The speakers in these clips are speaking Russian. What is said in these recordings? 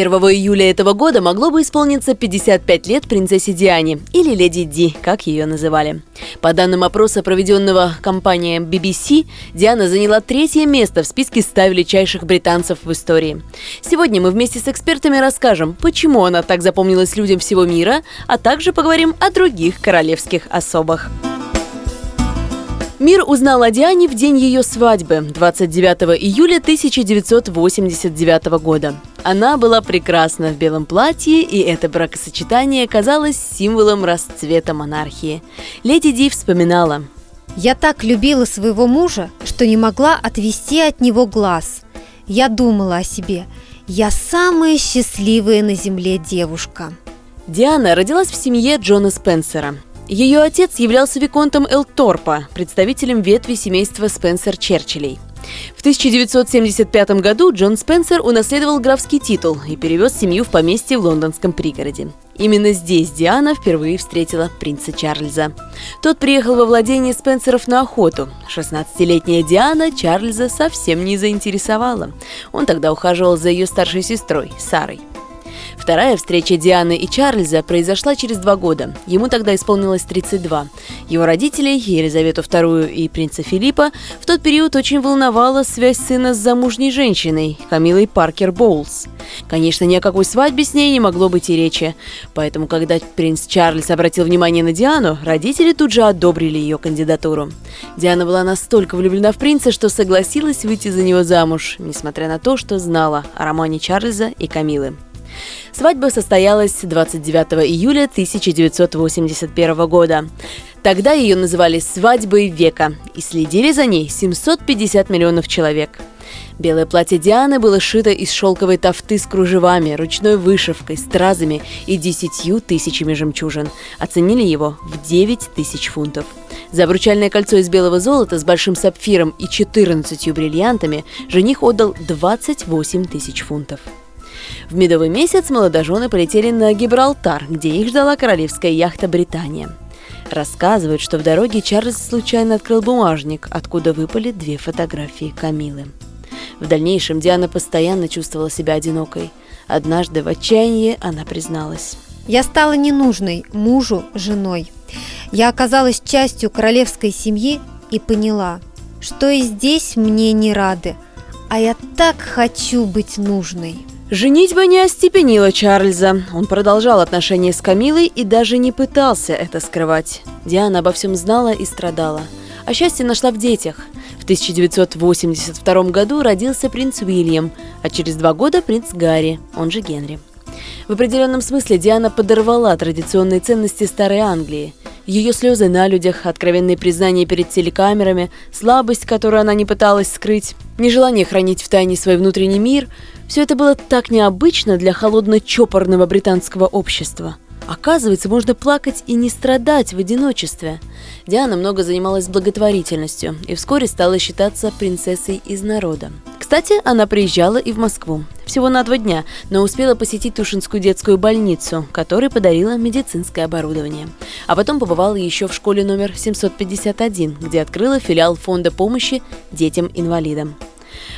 1 июля этого года могло бы исполниться 55 лет принцессе Диане, или Леди Ди, как ее называли. По данным опроса, проведенного компанией BBC, Диана заняла третье место в списке 100 величайших британцев в истории. Сегодня мы вместе с экспертами расскажем, почему она так запомнилась людям всего мира, а также поговорим о других королевских особах. Мир узнал о Диане в день ее свадьбы, 29 июля 1989 года. Она была прекрасна в белом платье, и это бракосочетание казалось символом расцвета монархии. Леди Ди вспоминала. «Я так любила своего мужа, что не могла отвести от него глаз. Я думала о себе. Я самая счастливая на земле девушка». Диана родилась в семье Джона Спенсера. Ее отец являлся виконтом Элторпа, представителем ветви семейства Спенсер-Черчиллей – в 1975 году Джон Спенсер унаследовал графский титул и перевез семью в поместье в лондонском пригороде. Именно здесь Диана впервые встретила принца Чарльза. Тот приехал во владение Спенсеров на охоту. 16-летняя Диана Чарльза совсем не заинтересовала. Он тогда ухаживал за ее старшей сестрой, Сарой. Вторая встреча Дианы и Чарльза произошла через два года. Ему тогда исполнилось 32. Его родителей, Елизавету II и принца Филиппа, в тот период очень волновала связь сына с замужней женщиной, Камилой Паркер Боулс. Конечно, ни о какой свадьбе с ней не могло быть и речи. Поэтому, когда принц Чарльз обратил внимание на Диану, родители тут же одобрили ее кандидатуру. Диана была настолько влюблена в принца, что согласилась выйти за него замуж, несмотря на то, что знала о романе Чарльза и Камилы. Свадьба состоялась 29 июля 1981 года. Тогда ее называли «свадьбой века» и следили за ней 750 миллионов человек. Белое платье Дианы было шито из шелковой тафты с кружевами, ручной вышивкой, стразами и десятью тысячами жемчужин. Оценили его в 9 тысяч фунтов. За обручальное кольцо из белого золота с большим сапфиром и 14 бриллиантами жених отдал 28 тысяч фунтов. В медовый месяц молодожены полетели на Гибралтар, где их ждала королевская яхта «Британия». Рассказывают, что в дороге Чарльз случайно открыл бумажник, откуда выпали две фотографии Камилы. В дальнейшем Диана постоянно чувствовала себя одинокой. Однажды в отчаянии она призналась. «Я стала ненужной мужу, женой. Я оказалась частью королевской семьи и поняла, что и здесь мне не рады, а я так хочу быть нужной». Женитьба не остепенила Чарльза. Он продолжал отношения с Камилой и даже не пытался это скрывать. Диана обо всем знала и страдала. А счастье нашла в детях. В 1982 году родился принц Уильям, а через два года принц Гарри, он же Генри. В определенном смысле Диана подорвала традиционные ценности Старой Англии. Ее слезы на людях, откровенные признания перед телекамерами, слабость, которую она не пыталась скрыть, нежелание хранить в тайне свой внутренний мир – все это было так необычно для холодно-чопорного британского общества. Оказывается, можно плакать и не страдать в одиночестве. Диана много занималась благотворительностью и вскоре стала считаться принцессой из народа. Кстати, она приезжала и в Москву. Всего на два дня, но успела посетить Тушинскую детскую больницу, которой подарила медицинское оборудование. А потом побывала еще в школе номер 751, где открыла филиал фонда помощи детям-инвалидам.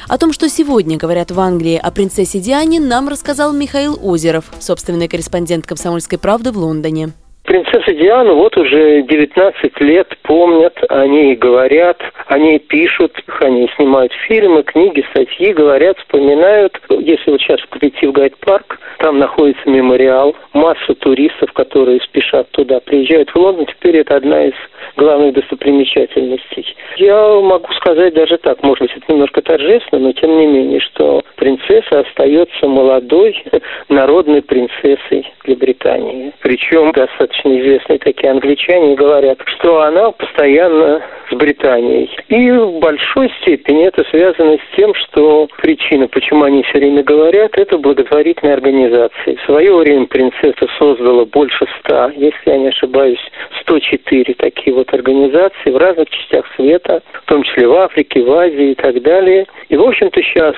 О том, что сегодня говорят в Англии о принцессе Диане, нам рассказал Михаил Озеров, собственный корреспондент «Комсомольской правды» в Лондоне. Принцесса Диана вот уже 19 лет помнят, они говорят, они пишут, они снимают фильмы, книги, статьи, говорят, вспоминают. Если вот сейчас прийти в Гайд-парк, там находится мемориал, масса туристов, которые спешат туда, приезжают в Лондон. Теперь это одна из главных достопримечательностей. Я могу сказать даже так, может быть, это немножко торжественно, но тем не менее, что принцесса остается молодой народной принцессой для Британии. Причем достаточно известные такие англичане говорят, что она постоянно с Британией. И в большой степени это связано с тем, что причина, почему они все время говорят, это благотворительные организации. В свое время принцесса создала больше ста, если я не ошибаюсь, 104 такие вот организации в разных частях света, в том числе в Африке, в Азии и так далее. И, в общем-то, сейчас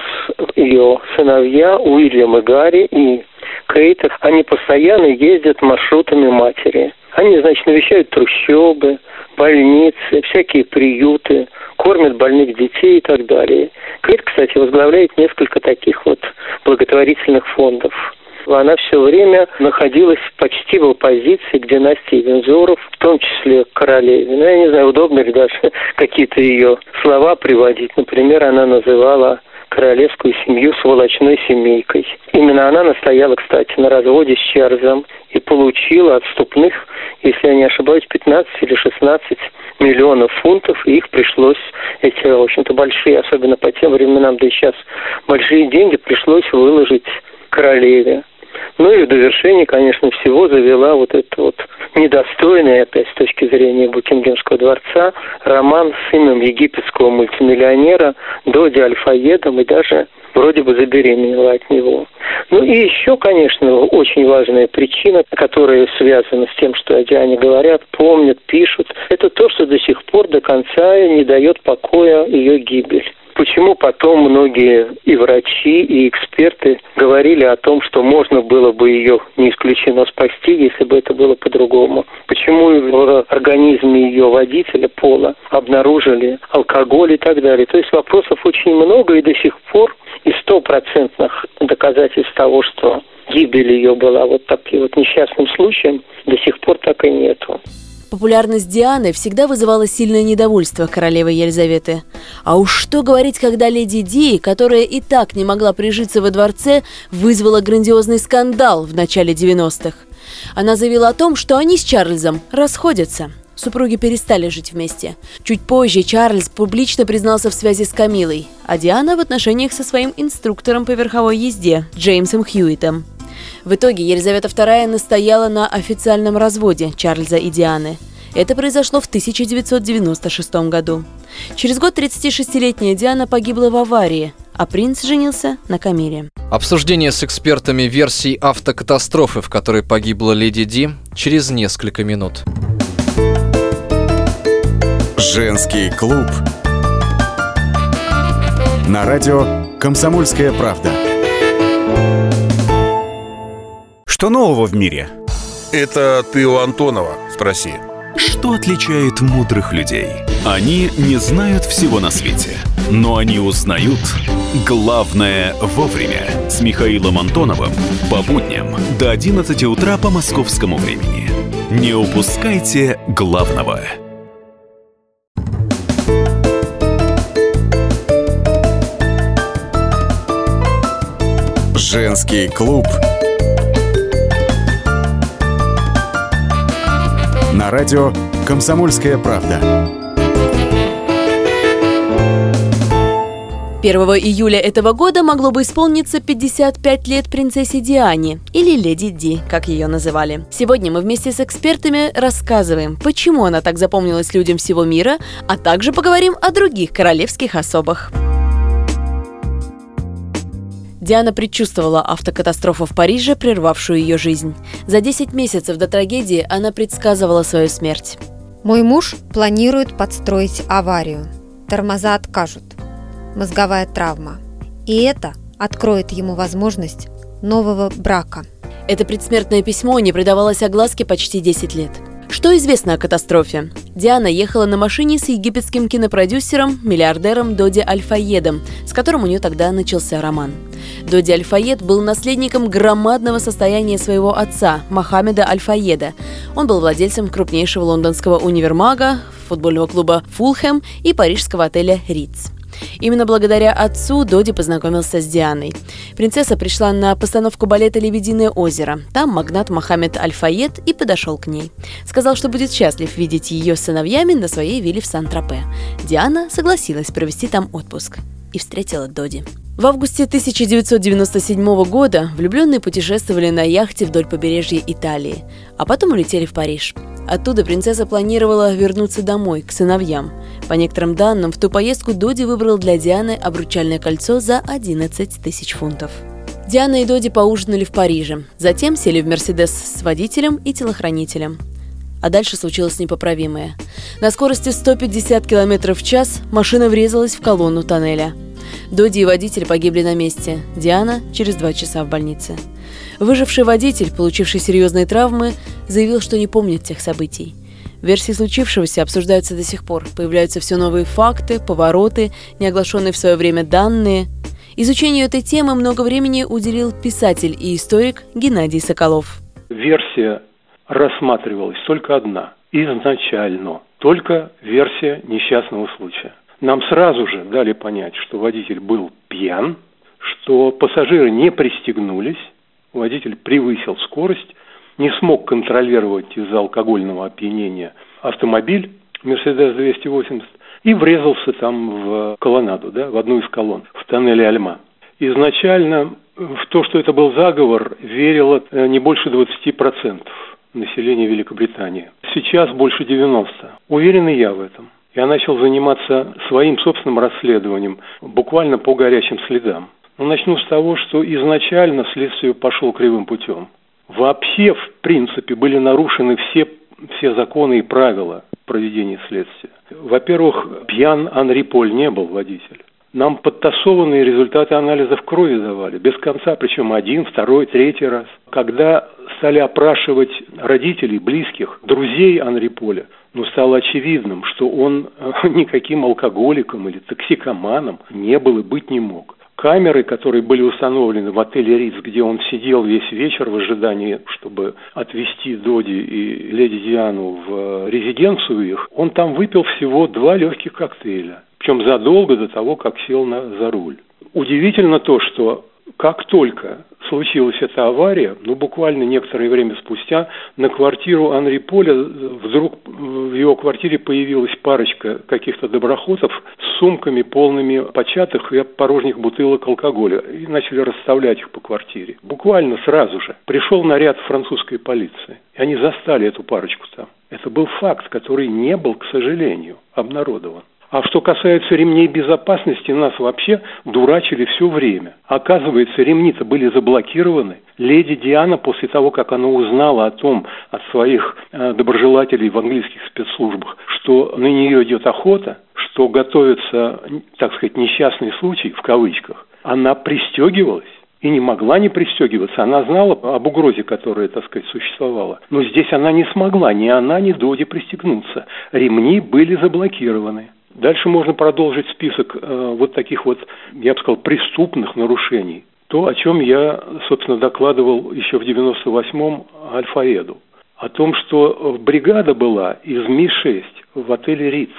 ее сыновья Уильям и Гарри и Кейта, они постоянно ездят маршрутами матери. Они, значит, навещают трущобы, больницы, всякие приюты, кормят больных детей и так далее. Кейт, кстати, возглавляет несколько таких вот благотворительных фондов. Она все время находилась почти в оппозиции к династии Вензоров, в том числе к королеве. Ну, я не знаю, удобно ли даже какие-то ее слова приводить. Например, она называла королевскую семью сволочной семейкой. Именно она настояла, кстати, на разводе с Чарльзом и получила отступных, если я не ошибаюсь, 15 или 16 миллионов фунтов, и их пришлось, эти, в общем-то, большие, особенно по тем временам, да и сейчас, большие деньги пришлось выложить королеве. Ну и в довершении, конечно, всего завела вот это вот недостойный, опять с точки зрения Букингемского дворца, роман с сыном египетского мультимиллионера Доди Альфаедом и даже вроде бы забеременела от него. Ну и еще, конечно, очень важная причина, которая связана с тем, что о Диане говорят, помнят, пишут, это то, что до сих пор до конца не дает покоя ее гибель. Почему потом многие и врачи, и эксперты говорили о том, что можно было бы ее не исключено спасти, если бы это было по-другому? Почему в организме ее водителя Пола обнаружили алкоголь и так далее? То есть вопросов очень много, и до сих пор и стопроцентных доказательств того, что гибель ее была вот таким вот несчастным случаем, до сих пор так и нету. Популярность Дианы всегда вызывала сильное недовольство королевы Елизаветы. А уж что говорить, когда леди Ди, которая и так не могла прижиться во дворце, вызвала грандиозный скандал в начале 90-х. Она заявила о том, что они с Чарльзом расходятся. Супруги перестали жить вместе. Чуть позже Чарльз публично признался в связи с Камилой, а Диана в отношениях со своим инструктором по верховой езде Джеймсом Хьюитом. В итоге Елизавета II настояла на официальном разводе Чарльза и Дианы. Это произошло в 1996 году. Через год 36-летняя Диана погибла в аварии, а принц женился на Камиле. Обсуждение с экспертами версий автокатастрофы, в которой погибла леди Ди, через несколько минут. Женский клуб. На радио «Комсомольская правда». Что нового в мире? Это ты у Антонова спроси. Что отличает мудрых людей? Они не знают всего на свете, но они узнают главное вовремя. С Михаилом Антоновым по будням до 11 утра по московскому времени. Не упускайте главного. Женский клуб. На радио «Комсомольская правда». 1 июля этого года могло бы исполниться 55 лет принцессе Диане, или Леди Ди, как ее называли. Сегодня мы вместе с экспертами рассказываем, почему она так запомнилась людям всего мира, а также поговорим о других королевских особах. Диана предчувствовала автокатастрофу в Париже, прервавшую ее жизнь. За 10 месяцев до трагедии она предсказывала свою смерть. Мой муж планирует подстроить аварию. Тормоза откажут. Мозговая травма. И это откроет ему возможность нового брака. Это предсмертное письмо не придавалось огласке почти 10 лет. Что известно о катастрофе? Диана ехала на машине с египетским кинопродюсером, миллиардером Доди Альфаедом, с которым у нее тогда начался роман. Доди Альфаед был наследником громадного состояния своего отца, Мохаммеда Альфаеда. Он был владельцем крупнейшего лондонского универмага, футбольного клуба «Фулхэм» и парижского отеля «Риц». Именно благодаря отцу Доди познакомился с Дианой. Принцесса пришла на постановку балета «Лебединое озеро». Там магнат Мохаммед Аль-Фаед и подошел к ней. Сказал, что будет счастлив видеть ее с сыновьями на своей вилле в Сан-Тропе. Диана согласилась провести там отпуск и встретила Доди. В августе 1997 года влюбленные путешествовали на яхте вдоль побережья Италии, а потом улетели в Париж. Оттуда принцесса планировала вернуться домой, к сыновьям. По некоторым данным, в ту поездку Доди выбрал для Дианы обручальное кольцо за 11 тысяч фунтов. Диана и Доди поужинали в Париже, затем сели в Мерседес с водителем и телохранителем. А дальше случилось непоправимое. На скорости 150 км в час машина врезалась в колонну тоннеля – Доди и водитель погибли на месте, Диана через два часа в больнице. Выживший водитель, получивший серьезные травмы, заявил, что не помнит тех событий. Версии случившегося обсуждаются до сих пор. Появляются все новые факты, повороты, неоглашенные в свое время данные. Изучению этой темы много времени уделил писатель и историк Геннадий Соколов. Версия рассматривалась только одна – изначально, только версия несчастного случая. Нам сразу же дали понять, что водитель был пьян, что пассажиры не пристегнулись, водитель превысил скорость, не смог контролировать из-за алкогольного опьянения автомобиль Мерседес 280 и врезался там в колоннаду, да, в одну из колонн, в тоннеле Альма. Изначально в то, что это был заговор, верило э, не больше 20% населения Великобритании. Сейчас больше 90%. Уверен и я в этом. Я начал заниматься своим собственным расследованием, буквально по горячим следам. Но начну с того, что изначально следствие пошло кривым путем. Вообще, в принципе, были нарушены все, все законы и правила проведения следствия. Во-первых, пьян Анри Поль не был водитель. Нам подтасованные результаты анализов крови давали, без конца, причем один, второй, третий раз. Когда стали опрашивать родителей, близких, друзей Анри Поля, ну, стало очевидным, что он никаким алкоголиком или токсикоманом не был и быть не мог камеры, которые были установлены в отеле Риц, где он сидел весь вечер в ожидании, чтобы отвезти Доди и леди Диану в резиденцию их, он там выпил всего два легких коктейля. Причем задолго до того, как сел на, за руль. Удивительно то, что как только случилась эта авария, ну, буквально некоторое время спустя, на квартиру Анри Поля вдруг в его квартире появилась парочка каких-то доброхотов с сумками полными початых и порожних бутылок алкоголя и начали расставлять их по квартире. Буквально сразу же пришел наряд французской полиции, и они застали эту парочку там. Это был факт, который не был, к сожалению, обнародован. А что касается ремней безопасности, нас вообще дурачили все время. Оказывается, ремни-то были заблокированы. Леди Диана после того, как она узнала о том от своих э, доброжелателей в английских спецслужбах, что на нее идет охота, что готовится, так сказать, несчастный случай, в кавычках, она пристегивалась и не могла не пристегиваться. Она знала об угрозе, которая, так сказать, существовала. Но здесь она не смогла, ни она, ни Доди пристегнуться. Ремни были заблокированы. Дальше можно продолжить список э, вот таких вот, я бы сказал, преступных нарушений. То, о чем я, собственно, докладывал еще в 98-м Альфаэду. О том, что бригада была из Ми-6 в отеле Риц,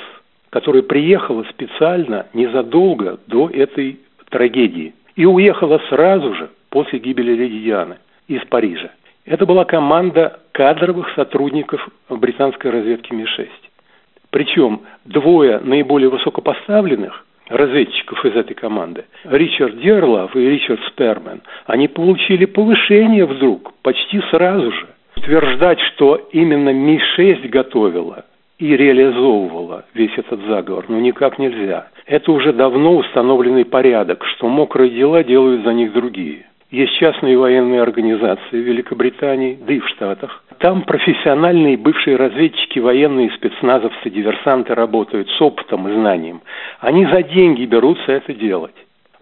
которая приехала специально незадолго до этой трагедии и уехала сразу же после гибели леди Дианы из Парижа. Это была команда кадровых сотрудников британской разведки Ми-6. Причем двое наиболее высокопоставленных разведчиков из этой команды, Ричард Дерлов и Ричард Спермен, они получили повышение вдруг, почти сразу же. Утверждать, что именно Ми-6 готовила и реализовывала весь этот заговор, ну никак нельзя. Это уже давно установленный порядок, что мокрые дела делают за них другие. Есть частные военные организации в Великобритании, да и в Штатах. Там профессиональные бывшие разведчики, военные спецназовцы, диверсанты работают с опытом и знанием. Они за деньги берутся это делать.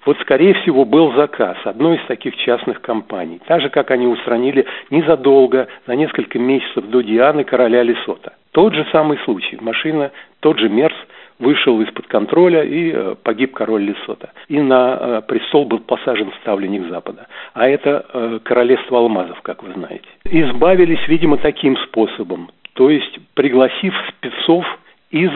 Вот, скорее всего, был заказ одной из таких частных компаний. Так же, как они устранили незадолго, за несколько месяцев до Дианы короля Лесота. Тот же самый случай. Машина, тот же Мерс – вышел из-под контроля и э, погиб король Лесота. И на э, престол был посажен ставленник Запада. А это э, королевство алмазов, как вы знаете. Избавились, видимо, таким способом. То есть пригласив спецов из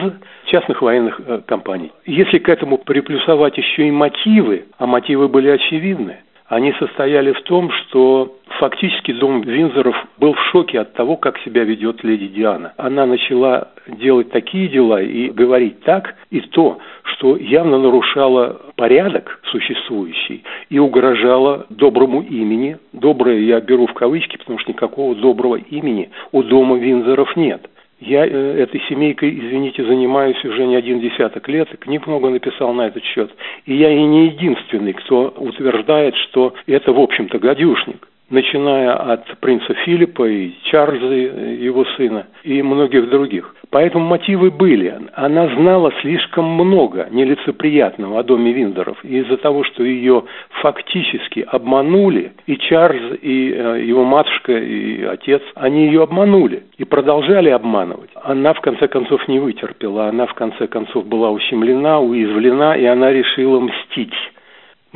частных военных компаний. Если к этому приплюсовать еще и мотивы, а мотивы были очевидны, они состояли в том, что фактически дом Винзоров был в шоке от того, как себя ведет леди Диана. Она начала делать такие дела и говорить так и то, что явно нарушало порядок существующий и угрожало доброму имени. Доброе я беру в кавычки, потому что никакого доброго имени у дома Винзоров нет. Я э, этой семейкой, извините, занимаюсь уже не один десяток лет, книг много написал на этот счет. И я и не единственный, кто утверждает, что это, в общем-то, гадюшник. Начиная от принца Филиппа и Чарльза, его сына, и многих других. Поэтому мотивы были. Она знала слишком много нелицеприятного о доме Виндоров. И из-за того, что ее фактически обманули, и Чарльз, и э, его матушка, и отец, они ее обманули и продолжали обманывать. Она в конце концов не вытерпела. Она в конце концов была ущемлена, уязвлена, и она решила мстить.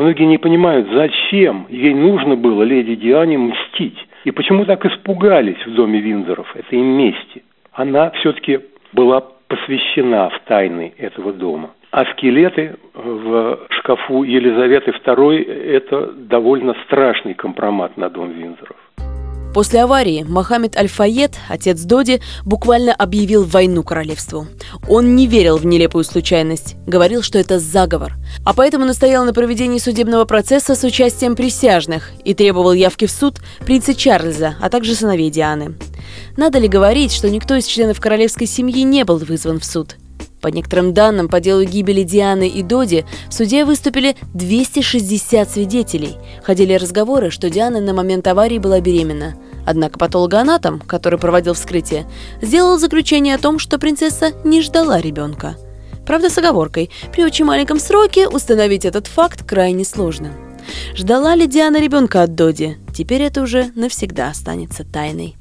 Многие не понимают, зачем ей нужно было леди Диане мстить. И почему так испугались в доме Винзоров этой мести. Она все-таки была посвящена в тайны этого дома. А скелеты в шкафу Елизаветы II – это довольно страшный компромат на дом Винзоров. После аварии Мохаммед Аль-Файет, отец Доди, буквально объявил войну королевству. Он не верил в нелепую случайность, говорил, что это заговор, а поэтому настоял на проведении судебного процесса с участием присяжных и требовал явки в суд принца Чарльза, а также сыновей Дианы. Надо ли говорить, что никто из членов королевской семьи не был вызван в суд? По некоторым данным, по делу гибели Дианы и Доди в суде выступили 260 свидетелей. Ходили разговоры, что Диана на момент аварии была беременна. Однако патологоанатом, который проводил вскрытие, сделал заключение о том, что принцесса не ждала ребенка. Правда, с оговоркой, при очень маленьком сроке установить этот факт крайне сложно. Ждала ли Диана ребенка от Доди? Теперь это уже навсегда останется тайной.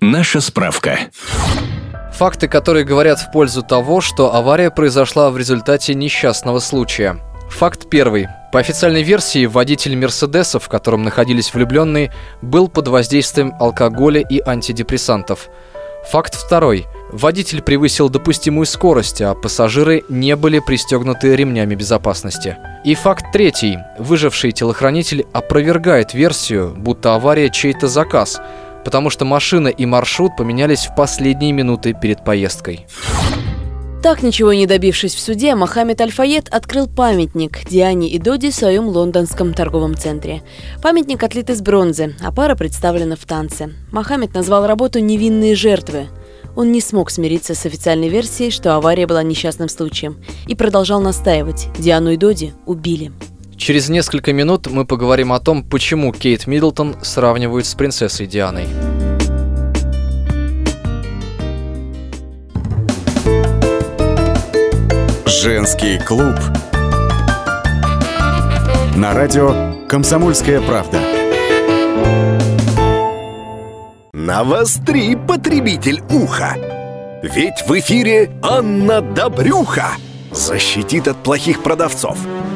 Наша справка. Факты, которые говорят в пользу того, что авария произошла в результате несчастного случая. Факт первый. По официальной версии, водитель Мерседеса, в котором находились влюбленные, был под воздействием алкоголя и антидепрессантов. Факт второй. Водитель превысил допустимую скорость, а пассажиры не были пристегнуты ремнями безопасности. И факт третий. Выживший телохранитель опровергает версию, будто авария чей-то заказ – потому что машина и маршрут поменялись в последние минуты перед поездкой. Так, ничего не добившись в суде, Мохаммед Аль-Файет открыл памятник Диане и Доди в своем лондонском торговом центре. Памятник отлит из бронзы, а пара представлена в танце. Мохаммед назвал работу «Невинные жертвы». Он не смог смириться с официальной версией, что авария была несчастным случаем, и продолжал настаивать – Диану и Доди убили. Через несколько минут мы поговорим о том, почему Кейт Миддлтон сравнивают с принцессой Дианой. Женский клуб. На радио «Комсомольская правда». Навостри, потребитель уха! Ведь в эфире Анна Добрюха защитит от плохих продавцов –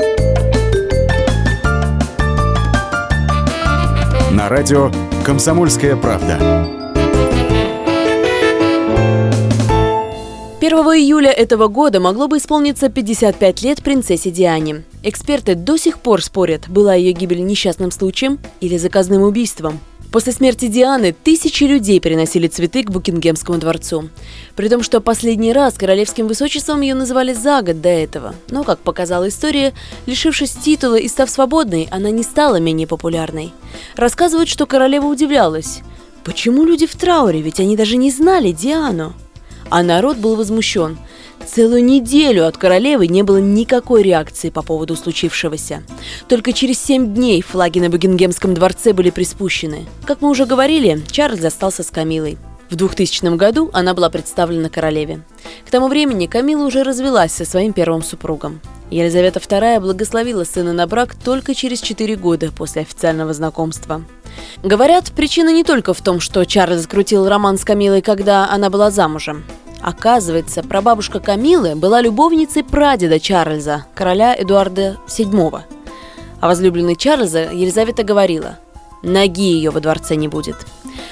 на радио «Комсомольская правда». 1 июля этого года могло бы исполниться 55 лет принцессе Диане. Эксперты до сих пор спорят, была ее гибель несчастным случаем или заказным убийством – После смерти Дианы тысячи людей приносили цветы к Букингемскому дворцу. При том, что последний раз королевским высочеством ее называли за год до этого. Но, как показала история, лишившись титула и став свободной, она не стала менее популярной. Рассказывают, что королева удивлялась. Почему люди в трауре, ведь они даже не знали Диану? А народ был возмущен – Целую неделю от королевы не было никакой реакции по поводу случившегося. Только через семь дней флаги на Букингемском дворце были приспущены. Как мы уже говорили, Чарльз остался с Камилой. В 2000 году она была представлена королеве. К тому времени Камила уже развелась со своим первым супругом. Елизавета II благословила сына на брак только через 4 года после официального знакомства. Говорят, причина не только в том, что Чарльз закрутил роман с Камилой, когда она была замужем. Оказывается, прабабушка Камилы была любовницей прадеда Чарльза, короля Эдуарда VII. А возлюбленной Чарльза Елизавета говорила, ноги ее во дворце не будет.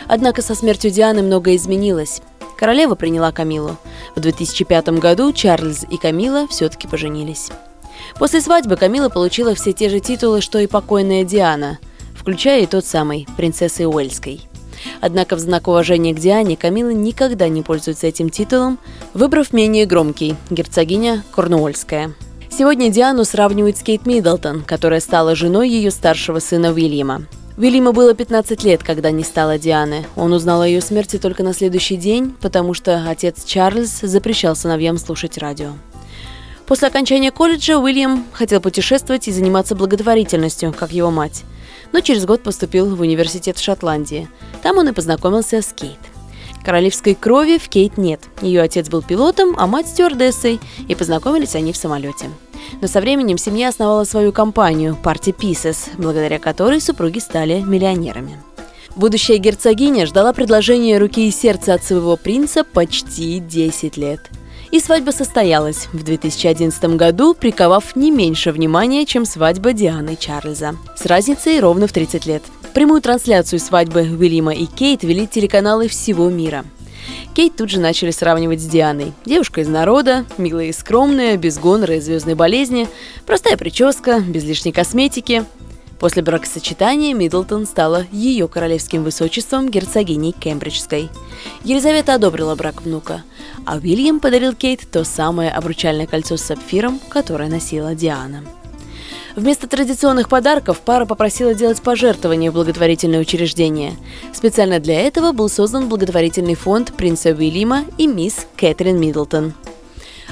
Однако со смертью Дианы многое изменилось. Королева приняла Камилу. В 2005 году Чарльз и Камила все-таки поженились. После свадьбы Камила получила все те же титулы, что и покойная Диана. включая и тот самый, принцессы Уэльской. Однако в знак уважения к Диане Камила никогда не пользуется этим титулом, выбрав менее громкий – герцогиня Корнуольская. Сегодня Диану сравнивают с Кейт Миддлтон, которая стала женой ее старшего сына Уильяма. Уильяму было 15 лет, когда не стало Дианы. Он узнал о ее смерти только на следующий день, потому что отец Чарльз запрещал сыновьям слушать радио. После окончания колледжа Уильям хотел путешествовать и заниматься благотворительностью, как его мать. Но через год поступил в университет в Шотландии. Там он и познакомился с Кейт. Королевской крови в Кейт нет. Ее отец был пилотом, а мать стюардессой, и познакомились они в самолете. Но со временем семья основала свою компанию Party Pieces, благодаря которой супруги стали миллионерами. Будущая герцогиня ждала предложения руки и сердца от своего принца почти 10 лет. И свадьба состоялась в 2011 году, приковав не меньше внимания, чем свадьба Дианы Чарльза. С разницей ровно в 30 лет. Прямую трансляцию свадьбы Уильяма и Кейт вели телеканалы всего мира – Кейт тут же начали сравнивать с Дианой. Девушка из народа, милая и скромная, без гонора и звездной болезни, простая прическа, без лишней косметики. После бракосочетания Миддлтон стала ее королевским высочеством герцогиней Кембриджской. Елизавета одобрила брак внука, а Уильям подарил Кейт то самое обручальное кольцо с сапфиром, которое носила Диана. Вместо традиционных подарков пара попросила делать пожертвования в благотворительное учреждение. Специально для этого был создан благотворительный фонд принца Уильяма и мисс Кэтрин Миддлтон.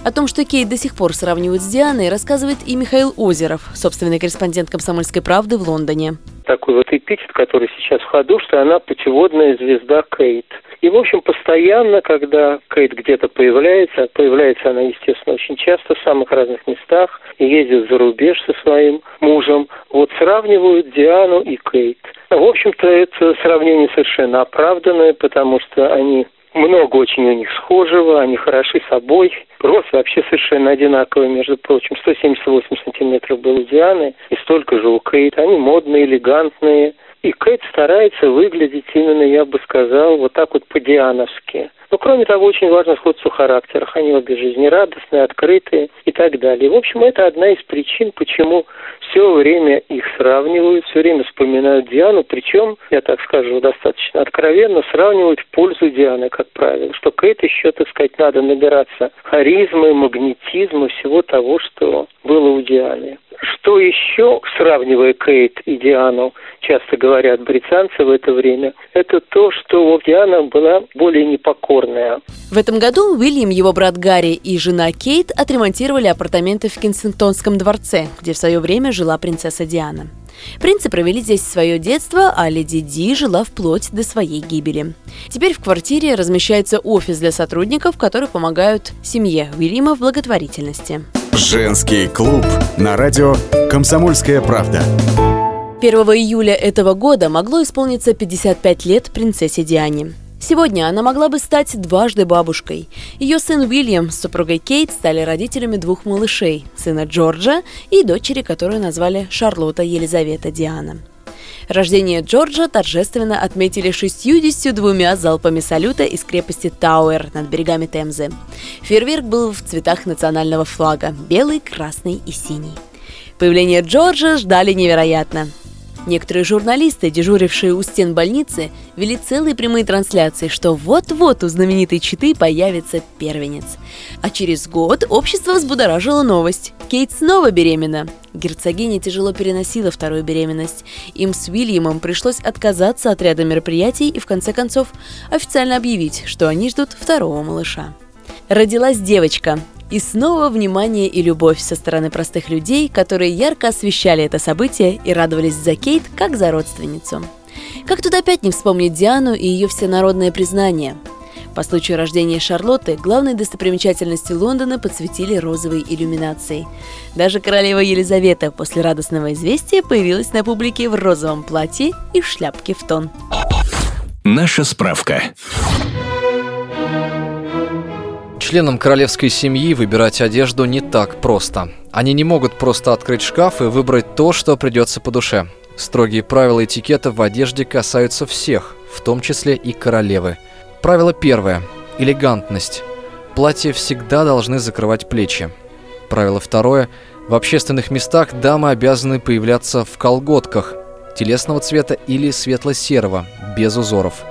О том, что Кейт до сих пор сравнивают с Дианой, рассказывает и Михаил Озеров, собственный корреспондент «Комсомольской правды» в Лондоне. Такой вот эпитет, который сейчас в ходу, что она путеводная звезда Кейт. И, в общем, постоянно, когда Кейт где-то появляется, появляется она, естественно, очень часто в самых разных местах, ездит за рубеж со своим мужем, вот сравнивают Диану и Кейт. В общем-то, это сравнение совершенно оправданное, потому что они много очень у них схожего, они хороши собой. Рост вообще совершенно одинаковый, между прочим. 178 сантиметров был у Дианы и столько же у Кейт. Они модные, элегантные. И Кейт старается выглядеть именно, я бы сказал, вот так вот по-диановски. Но, кроме того, очень важно сходство в характерах. Они обе жизнерадостные, открытые и так далее. В общем, это одна из причин, почему все время их сравнивают, все время вспоминают Диану, причем, я так скажу, достаточно откровенно, сравнивают в пользу Дианы, как правило, что Кейт еще, так сказать, надо набираться харизмы, магнетизма, всего того, что было у Дианы. Что еще, сравнивая Кейт и Диану, часто говорят британцы в это время, это то, что Диана была более непокорная. В этом году Уильям, его брат Гарри и жена Кейт отремонтировали апартаменты в Кенсингтонском дворце, где в свое время жила принцесса Диана. Принцы провели здесь свое детство, а леди Ди жила вплоть до своей гибели. Теперь в квартире размещается офис для сотрудников, которые помогают семье Уильяма в благотворительности. Женский клуб на радио «Комсомольская правда». 1 июля этого года могло исполниться 55 лет принцессе Диане. Сегодня она могла бы стать дважды бабушкой. Ее сын Уильям с супругой Кейт стали родителями двух малышей – сына Джорджа и дочери, которую назвали Шарлотта Елизавета Диана. Рождение Джорджа торжественно отметили 62 залпами салюта из крепости Тауэр над берегами Темзы. Фейерверк был в цветах национального флага – белый, красный и синий. Появление Джорджа ждали невероятно. Некоторые журналисты, дежурившие у стен больницы, вели целые прямые трансляции, что вот-вот у знаменитой читы появится первенец. А через год общество взбудоражило новость. Кейт снова беременна. Герцогиня тяжело переносила вторую беременность. Им с Уильямом пришлось отказаться от ряда мероприятий и в конце концов официально объявить, что они ждут второго малыша. Родилась девочка, и снова внимание и любовь со стороны простых людей, которые ярко освещали это событие и радовались за Кейт как за родственницу. Как тут опять не вспомнить Диану и ее всенародное признание? По случаю рождения Шарлотты главной достопримечательностью Лондона подсветили розовой иллюминацией. Даже королева Елизавета после радостного известия появилась на публике в розовом платье и шляпке в тон. Наша справка. Членам королевской семьи выбирать одежду не так просто. Они не могут просто открыть шкаф и выбрать то, что придется по душе. Строгие правила этикета в одежде касаются всех, в том числе и королевы. Правило первое – элегантность. Платья всегда должны закрывать плечи. Правило второе – в общественных местах дамы обязаны появляться в колготках. телесного цвета или светло-серого, без узоров.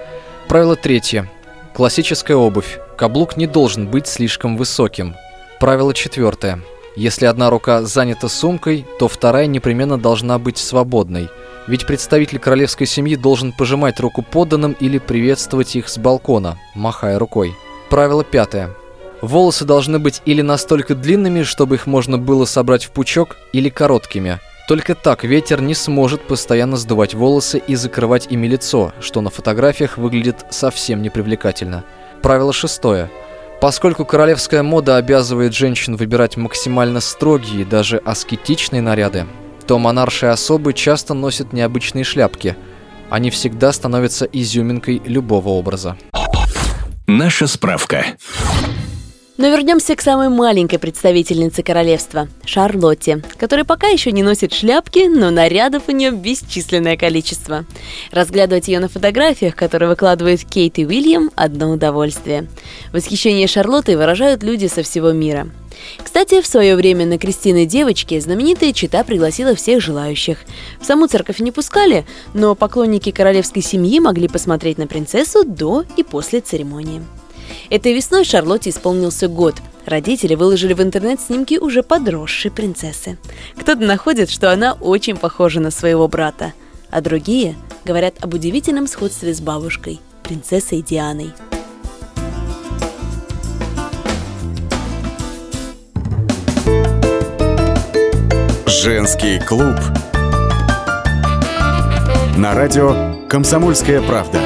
Правило третье. Классическая обувь. Каблук не должен быть слишком высоким. Правило четвертое. Если одна рука занята сумкой, то вторая непременно должна быть свободной. Ведь представитель королевской семьи должен пожимать руку подданным или приветствовать их с балкона, махая рукой. Правило пятое. Волосы должны быть или настолько длинными, чтобы их можно было собрать в пучок, или короткими. Только так ветер не сможет постоянно сдувать волосы и закрывать ими лицо, что на фотографиях выглядит совсем непривлекательно. Правило шестое. Поскольку королевская мода обязывает женщин выбирать максимально строгие, даже аскетичные наряды, то монаршие особы часто носят необычные шляпки. Они всегда становятся изюминкой любого образа. Наша справка. Но вернемся к самой маленькой представительнице королевства – Шарлотте, которая пока еще не носит шляпки, но нарядов у нее бесчисленное количество. Разглядывать ее на фотографиях, которые выкладывают Кейт и Уильям – одно удовольствие. Восхищение Шарлоттой выражают люди со всего мира. Кстати, в свое время на крестины девочки знаменитая чита пригласила всех желающих. В саму церковь не пускали, но поклонники королевской семьи могли посмотреть на принцессу до и после церемонии. Этой весной Шарлотте исполнился год. Родители выложили в интернет снимки уже подросшей принцессы. Кто-то находит, что она очень похожа на своего брата, а другие говорят об удивительном сходстве с бабушкой, принцессой Дианой. Женский клуб. На радио «Комсомольская правда».